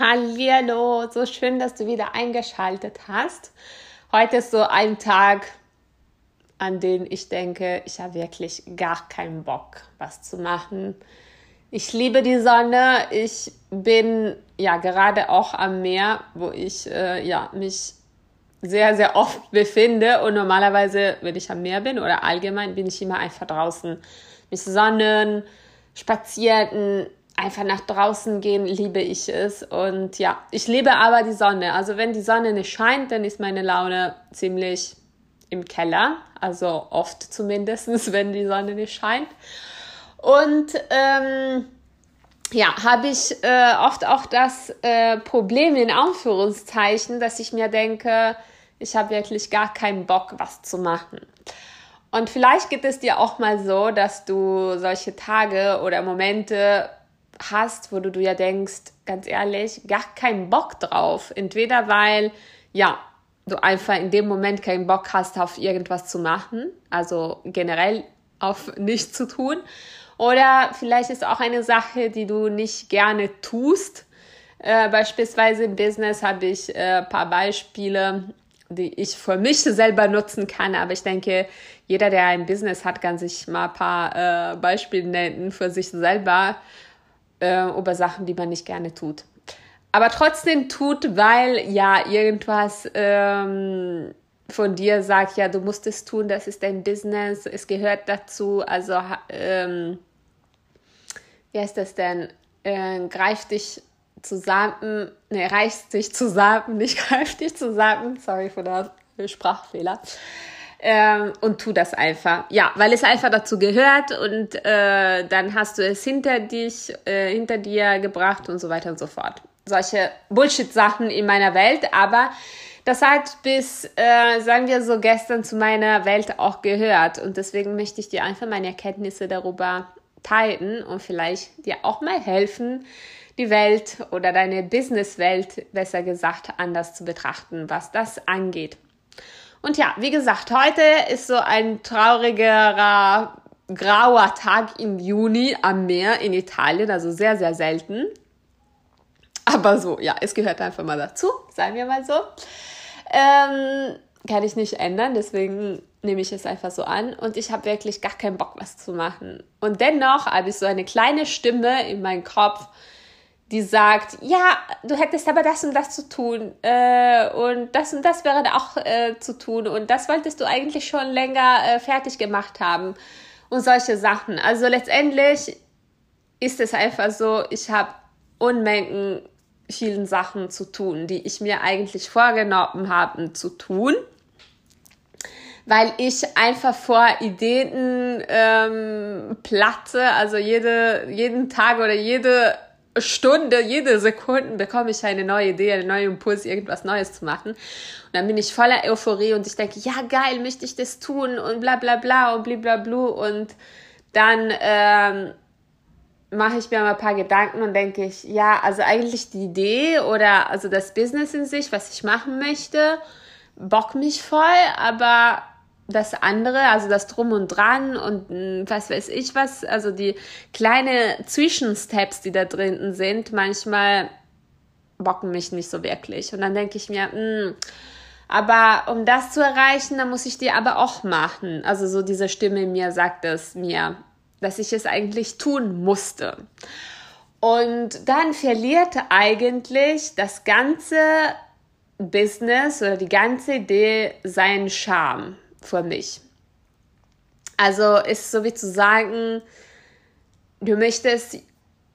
Hallihallo, so schön, dass du wieder eingeschaltet hast. Heute ist so ein Tag, an den ich denke, ich habe wirklich gar keinen Bock, was zu machen. Ich liebe die Sonne. Ich bin ja gerade auch am Meer, wo ich äh, ja mich sehr, sehr oft befinde. Und normalerweise, wenn ich am Meer bin oder allgemein, bin ich immer einfach draußen. Mich sonnen, spazieren, einfach nach draußen gehen, liebe ich es. Und ja, ich liebe aber die Sonne. Also wenn die Sonne nicht scheint, dann ist meine Laune ziemlich im Keller. Also oft zumindest, wenn die Sonne nicht scheint. Und ähm, ja, habe ich äh, oft auch das äh, Problem in Anführungszeichen, dass ich mir denke, ich habe wirklich gar keinen Bock, was zu machen. Und vielleicht geht es dir auch mal so, dass du solche Tage oder Momente hast, wo du, du ja denkst, ganz ehrlich, gar keinen Bock drauf. Entweder weil, ja, du einfach in dem Moment keinen Bock hast, auf irgendwas zu machen, also generell auf nichts zu tun. Oder vielleicht ist auch eine Sache, die du nicht gerne tust. Äh, beispielsweise im Business habe ich ein äh, paar Beispiele, die ich für mich selber nutzen kann. Aber ich denke, jeder, der ein Business hat, kann sich mal ein paar äh, Beispiele nennen für sich selber äh, über Sachen, die man nicht gerne tut. Aber trotzdem tut, weil ja irgendwas ähm, von dir sagt, ja, du musst es tun, das ist dein Business, es gehört dazu. Also, ähm, wie heißt das denn? Äh, greif dich zusammen, ne, reißt dich zusammen, nicht greif dich zusammen, sorry für den Sprachfehler. Ähm, und tu das einfach. Ja, weil es einfach dazu gehört und äh, dann hast du es hinter dich, äh, hinter dir gebracht und so weiter und so fort. Solche Bullshit-Sachen in meiner Welt, aber das hat bis, äh, sagen wir so, gestern zu meiner Welt auch gehört und deswegen möchte ich dir einfach meine Erkenntnisse darüber teilen und vielleicht dir auch mal helfen, die Welt oder deine Businesswelt, besser gesagt, anders zu betrachten, was das angeht. Und ja, wie gesagt, heute ist so ein traurigerer, grauer Tag im Juni am Meer in Italien, also sehr, sehr selten. Aber so, ja, es gehört einfach mal dazu, sagen wir mal so. Ähm, kann ich nicht ändern, deswegen nehme ich es einfach so an und ich habe wirklich gar keinen Bock, was zu machen. Und dennoch habe ich so eine kleine Stimme in meinem Kopf, die sagt, ja, du hättest aber das und das zu tun äh, und das und das wäre auch äh, zu tun und das wolltest du eigentlich schon länger äh, fertig gemacht haben und solche Sachen. Also letztendlich ist es einfach so, ich habe Unmengen vielen Sachen zu tun, die ich mir eigentlich vorgenommen habe zu tun, weil ich einfach vor Ideen ähm, platte, also jede, jeden Tag oder jede Stunde, jede Sekunde bekomme ich eine neue Idee, einen neuen Impuls, irgendwas Neues zu machen. Und dann bin ich voller Euphorie und ich denke, ja geil, möchte ich das tun und bla bla bla und blablabla und dann ähm, mache ich mir mal ein paar Gedanken und denke ich, ja, also eigentlich die Idee oder also das Business in sich, was ich machen möchte, bock mich voll, aber das andere, also das Drum und Dran und hm, was weiß ich was, also die kleine Zwischensteps, die da drinnen sind, manchmal bocken mich nicht so wirklich. Und dann denke ich mir, mh, hm, aber um das zu erreichen, dann muss ich die aber auch machen. Also so diese Stimme in mir sagt es mir, dass ich es eigentlich tun musste. Und dann verliert eigentlich das ganze Business oder die ganze Idee seinen Charme für mich. Also ist so wie zu sagen, du möchtest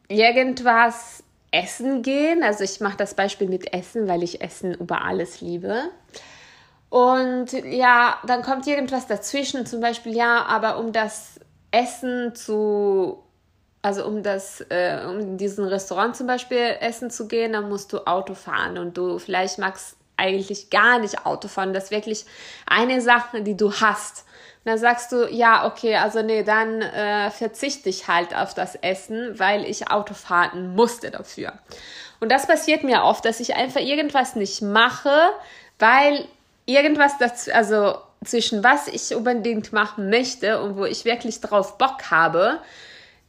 irgendwas essen gehen. Also ich mache das Beispiel mit Essen, weil ich Essen über alles liebe. Und ja, dann kommt irgendwas dazwischen, zum Beispiel, ja, aber um das Essen zu, also um das, äh, um in diesem Restaurant zum Beispiel essen zu gehen, dann musst du Auto fahren und du vielleicht magst eigentlich gar nicht Auto fahren. Das ist wirklich eine Sache, die du hast. Und dann sagst du, ja, okay, also nee, dann äh, verzichte ich halt auf das Essen, weil ich Auto fahren musste dafür. Und das passiert mir oft, dass ich einfach irgendwas nicht mache, weil irgendwas dazu, also zwischen was ich unbedingt machen möchte und wo ich wirklich drauf Bock habe,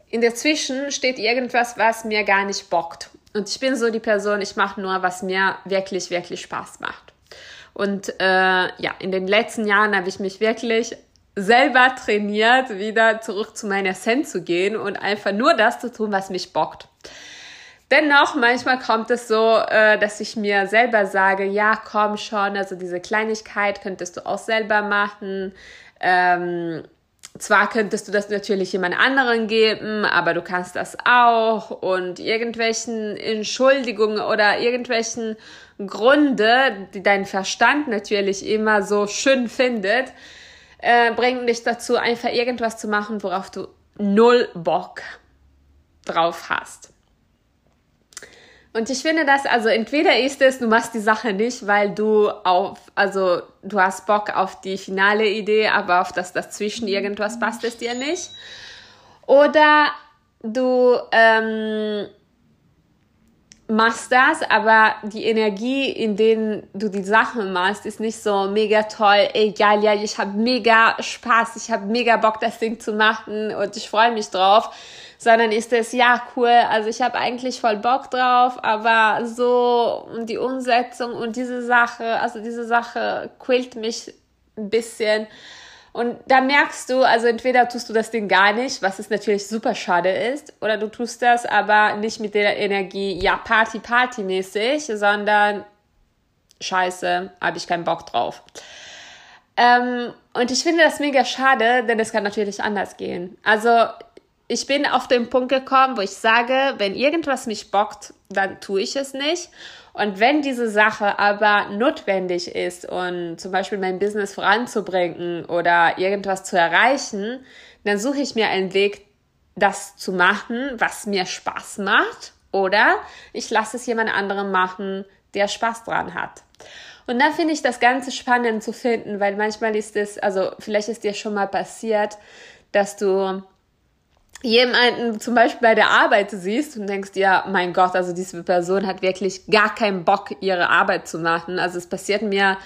in der Zwischen steht irgendwas, was mir gar nicht bockt. Und ich bin so die Person, ich mache nur, was mir wirklich, wirklich Spaß macht. Und äh, ja, in den letzten Jahren habe ich mich wirklich selber trainiert, wieder zurück zu meiner Essenz zu gehen und einfach nur das zu tun, was mich bockt. Dennoch, manchmal kommt es so, äh, dass ich mir selber sage, ja, komm schon, also diese Kleinigkeit könntest du auch selber machen. Ähm, zwar könntest du das natürlich jemand anderen geben, aber du kannst das auch und irgendwelchen Entschuldigungen oder irgendwelchen Gründe, die dein Verstand natürlich immer so schön findet, äh, bringen dich dazu, einfach irgendwas zu machen, worauf du null Bock drauf hast. Und ich finde das, also entweder ist es, du machst die Sache nicht, weil du auf, also du hast Bock auf die finale Idee, aber auf das dazwischen irgendwas passt es dir nicht. Oder du ähm, machst das, aber die Energie, in denen du die Sachen machst, ist nicht so mega toll. Egal, ja, ich habe mega Spaß, ich habe mega Bock, das Ding zu machen und ich freue mich drauf sondern ist es, ja, cool, also ich habe eigentlich voll Bock drauf, aber so die Umsetzung und diese Sache, also diese Sache quält mich ein bisschen. Und da merkst du, also entweder tust du das Ding gar nicht, was es natürlich super schade ist, oder du tust das aber nicht mit der Energie, ja, Party, Party mäßig, sondern scheiße, habe ich keinen Bock drauf. Ähm, und ich finde das mega schade, denn es kann natürlich anders gehen. Also ich bin auf den Punkt gekommen, wo ich sage, wenn irgendwas mich bockt, dann tue ich es nicht. Und wenn diese Sache aber notwendig ist und zum Beispiel mein Business voranzubringen oder irgendwas zu erreichen, dann suche ich mir einen Weg, das zu machen, was mir Spaß macht. Oder ich lasse es jemand anderem machen, der Spaß dran hat. Und da finde ich das Ganze spannend zu finden, weil manchmal ist es, also vielleicht ist dir schon mal passiert, dass du jemanden zum Beispiel bei der Arbeit siehst und denkst, ja, mein Gott, also diese Person hat wirklich gar keinen Bock, ihre Arbeit zu machen. Also es passiert mir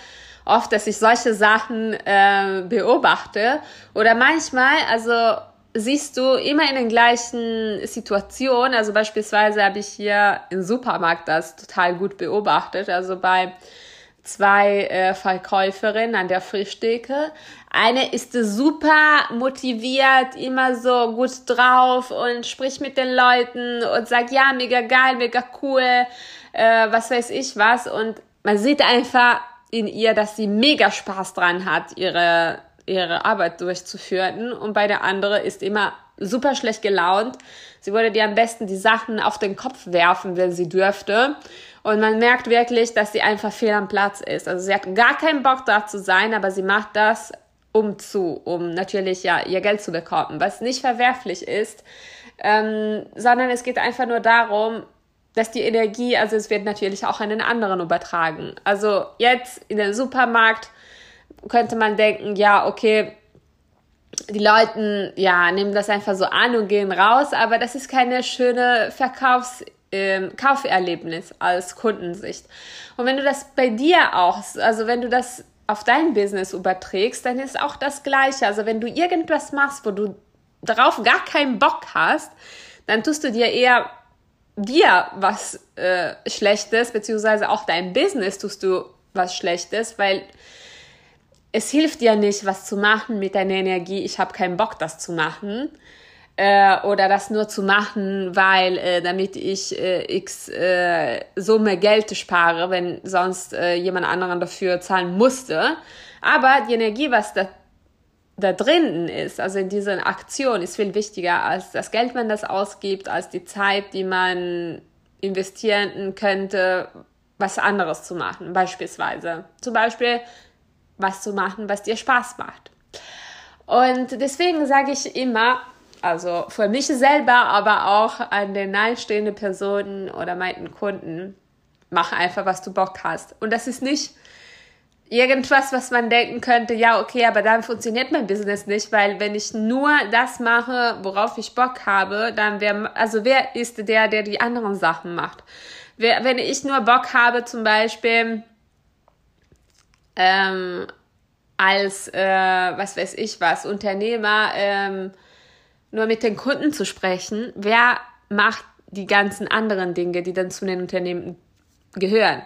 oft, dass ich solche Sachen äh, beobachte. Oder manchmal, also siehst du immer in den gleichen Situationen. Also beispielsweise habe ich hier im Supermarkt das total gut beobachtet. Also bei zwei äh, Verkäuferinnen an der Frischtheke. Eine ist super motiviert, immer so gut drauf und spricht mit den Leuten und sagt, ja, mega geil, mega cool, äh, was weiß ich was. Und man sieht einfach in ihr, dass sie mega Spaß dran hat, ihre, ihre Arbeit durchzuführen. Und bei der andere ist immer super schlecht gelaunt. Sie würde dir am besten die Sachen auf den Kopf werfen, wenn sie dürfte. Und man merkt wirklich, dass sie einfach fehl am Platz ist. Also sie hat gar keinen Bock da zu sein, aber sie macht das um zu, um natürlich ja ihr Geld zu bekommen, was nicht verwerflich ist, ähm, sondern es geht einfach nur darum, dass die Energie, also es wird natürlich auch an den anderen übertragen. Also jetzt in den Supermarkt könnte man denken, ja, okay, die Leute, ja, nehmen das einfach so an und gehen raus, aber das ist keine schöne Verkaufs- ähm, Kauferlebnis als Kundensicht. Und wenn du das bei dir auch, also wenn du das auf dein Business überträgst, dann ist auch das Gleiche. Also wenn du irgendwas machst, wo du darauf gar keinen Bock hast, dann tust du dir eher dir was äh, Schlechtes, beziehungsweise auch dein Business tust du was Schlechtes, weil es hilft dir nicht, was zu machen mit deiner Energie. Ich habe keinen Bock, das zu machen äh, oder das nur zu machen, weil äh, damit ich äh, x äh, Summe Geld spare, wenn sonst äh, jemand anderen dafür zahlen musste. Aber die Energie, was da da drinnen ist, also in dieser Aktion, ist viel wichtiger als das Geld, man das ausgibt, als die Zeit, die man investieren könnte, was anderes zu machen, beispielsweise. Zum Beispiel was zu machen, was dir Spaß macht. Und deswegen sage ich immer, also für mich selber, aber auch an den nahestehenden Personen oder meinen Kunden. Mach einfach, was du Bock hast. Und das ist nicht irgendwas, was man denken könnte, ja, okay, aber dann funktioniert mein Business nicht, weil wenn ich nur das mache, worauf ich Bock habe, dann wer, also wer ist der, der die anderen Sachen macht? Wer, wenn ich nur Bock habe, zum Beispiel, ähm, als, äh, was weiß ich was, Unternehmer, ähm, nur mit den Kunden zu sprechen. Wer macht die ganzen anderen Dinge, die dann zu den Unternehmen gehören.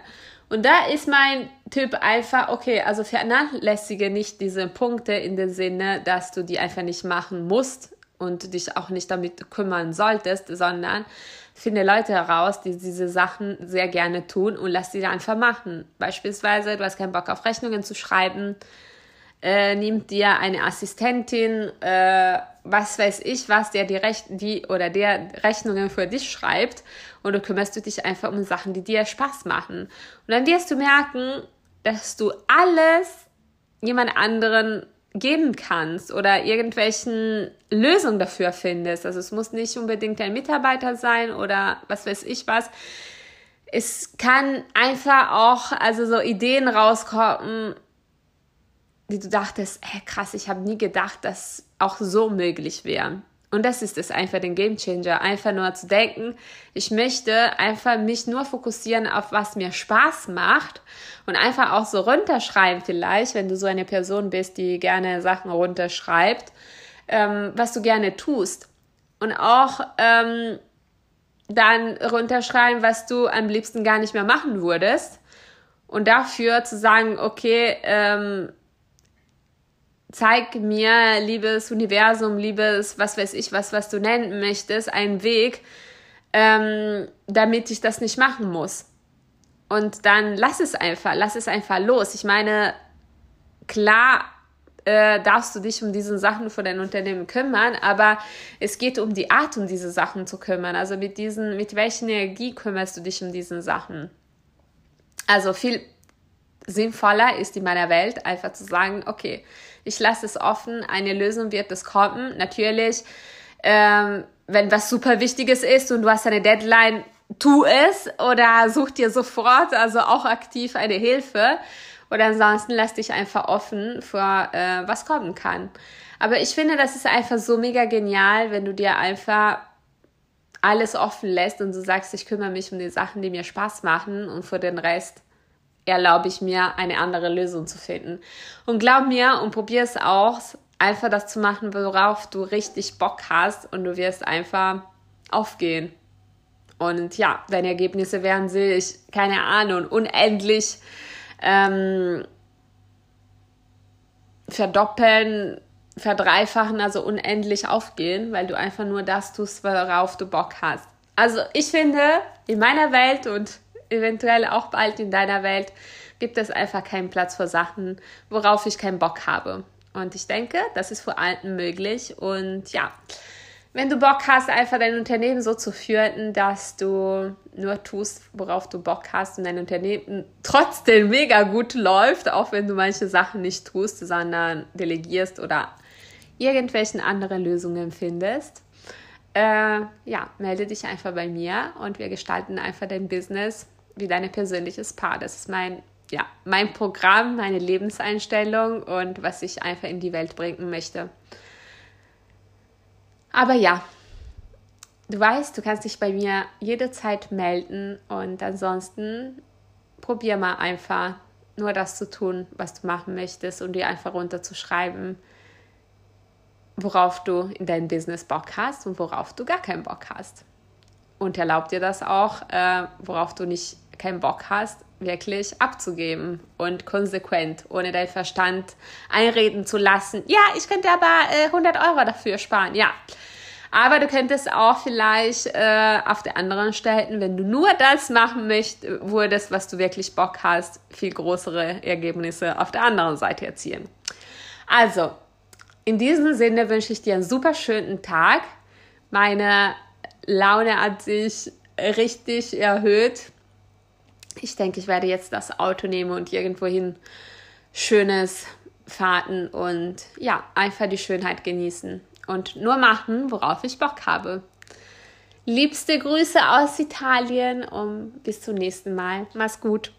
Und da ist mein Tipp einfach, okay, also vernachlässige nicht diese Punkte in dem Sinne, dass du die einfach nicht machen musst und dich auch nicht damit kümmern solltest, sondern finde Leute heraus, die diese Sachen sehr gerne tun und lass sie einfach machen. Beispielsweise, du hast keinen Bock auf Rechnungen zu schreiben, äh, nimm dir eine Assistentin, äh, was weiß ich, was der die, Rech die oder der Rechnungen für dich schreibt und du kümmerst du dich einfach um Sachen, die dir Spaß machen. Und dann wirst du merken, dass du alles jemand anderen geben kannst oder irgendwelchen Lösungen dafür findest. Also es muss nicht unbedingt ein Mitarbeiter sein oder was weiß ich was. Es kann einfach auch also so Ideen rauskommen, die du dachtest, hey, krass, ich habe nie gedacht, dass auch so möglich wäre. Und das ist es einfach, den Game Changer. Einfach nur zu denken, ich möchte einfach mich nur fokussieren auf was mir Spaß macht und einfach auch so runterschreiben vielleicht, wenn du so eine Person bist, die gerne Sachen runterschreibt, ähm, was du gerne tust. Und auch ähm, dann runterschreiben, was du am liebsten gar nicht mehr machen würdest. Und dafür zu sagen, okay, ähm, zeig mir, liebes Universum, liebes, was weiß ich, was, was du nennen möchtest, einen Weg, ähm, damit ich das nicht machen muss. Und dann lass es einfach, lass es einfach los. Ich meine, klar äh, darfst du dich um diese Sachen für dein Unternehmen kümmern, aber es geht um die Art, um diese Sachen zu kümmern. Also mit diesen, mit welcher Energie kümmerst du dich um diese Sachen? Also viel sinnvoller ist in meiner Welt einfach zu sagen, okay, ich lasse es offen, eine Lösung wird es kommen. Natürlich, ähm, wenn was super Wichtiges ist und du hast eine Deadline, tu es oder such dir sofort, also auch aktiv eine Hilfe. Oder ansonsten lass dich einfach offen für äh, was kommen kann. Aber ich finde, das ist einfach so mega genial, wenn du dir einfach alles offen lässt und du sagst, ich kümmere mich um die Sachen, die mir Spaß machen und für den Rest erlaube ich mir, eine andere Lösung zu finden. Und glaub mir und probier es auch, einfach das zu machen, worauf du richtig Bock hast und du wirst einfach aufgehen. Und ja, deine Ergebnisse werden sich, keine Ahnung, unendlich ähm, verdoppeln, verdreifachen, also unendlich aufgehen, weil du einfach nur das tust, worauf du Bock hast. Also ich finde, in meiner Welt und eventuell auch bald in deiner Welt gibt es einfach keinen Platz für Sachen, worauf ich keinen Bock habe. Und ich denke, das ist für allen möglich. Und ja, wenn du Bock hast, einfach dein Unternehmen so zu führen, dass du nur tust, worauf du Bock hast und dein Unternehmen trotzdem mega gut läuft, auch wenn du manche Sachen nicht tust, sondern delegierst oder irgendwelchen anderen Lösungen findest, äh, ja, melde dich einfach bei mir und wir gestalten einfach dein Business wie dein persönliches Paar. Das ist mein, ja, mein Programm, meine Lebenseinstellung und was ich einfach in die Welt bringen möchte. Aber ja, du weißt, du kannst dich bei mir jederzeit melden und ansonsten probier mal einfach nur das zu tun, was du machen möchtest und dir einfach runterzuschreiben, worauf du in deinem Business Bock hast und worauf du gar keinen Bock hast. Und erlaub dir das auch, äh, worauf du nicht keinen Bock hast, wirklich abzugeben und konsequent, ohne deinen Verstand einreden zu lassen. Ja, ich könnte aber äh, 100 Euro dafür sparen. Ja, aber du könntest auch vielleicht äh, auf der anderen Stelle, wenn du nur das machen möchtest, würdest, was du wirklich Bock hast, viel größere Ergebnisse auf der anderen Seite erzielen. Also, in diesem Sinne wünsche ich dir einen super schönen Tag. Meine Laune hat sich richtig erhöht ich denke, ich werde jetzt das Auto nehmen und irgendwohin schönes Fahrten und ja, einfach die Schönheit genießen und nur machen, worauf ich Bock habe. Liebste Grüße aus Italien und bis zum nächsten Mal. Mach's gut.